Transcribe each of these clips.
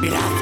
Mirad.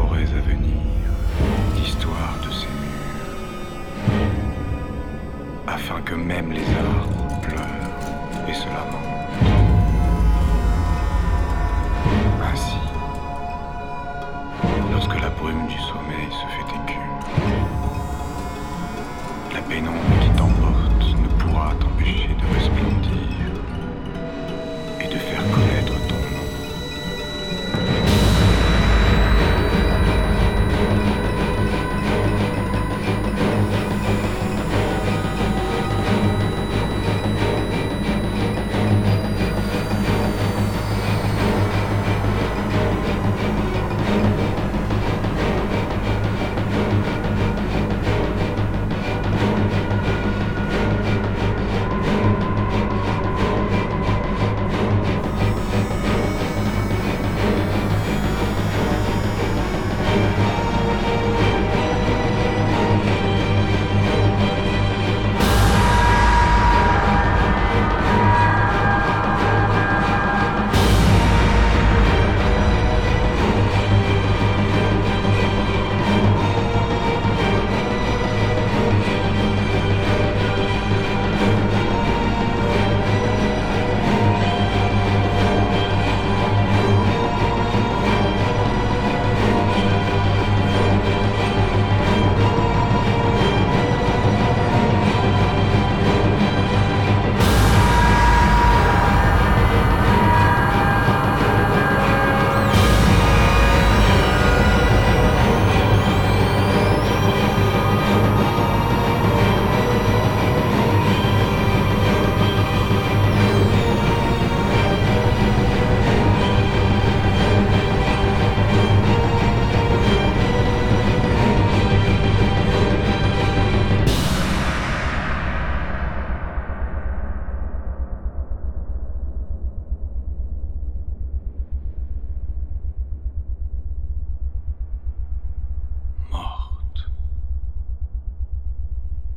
Forêts à venir l'histoire de ces murs, afin que même les arbres pleurent et se lamentent. Ainsi, lorsque la brume du sommeil se fait écume, la pénombre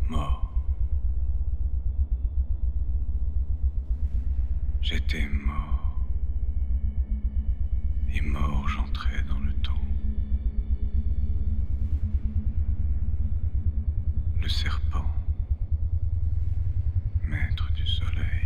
Mort. J'étais mort. Et mort, j'entrais dans le temps. Le serpent, maître du soleil.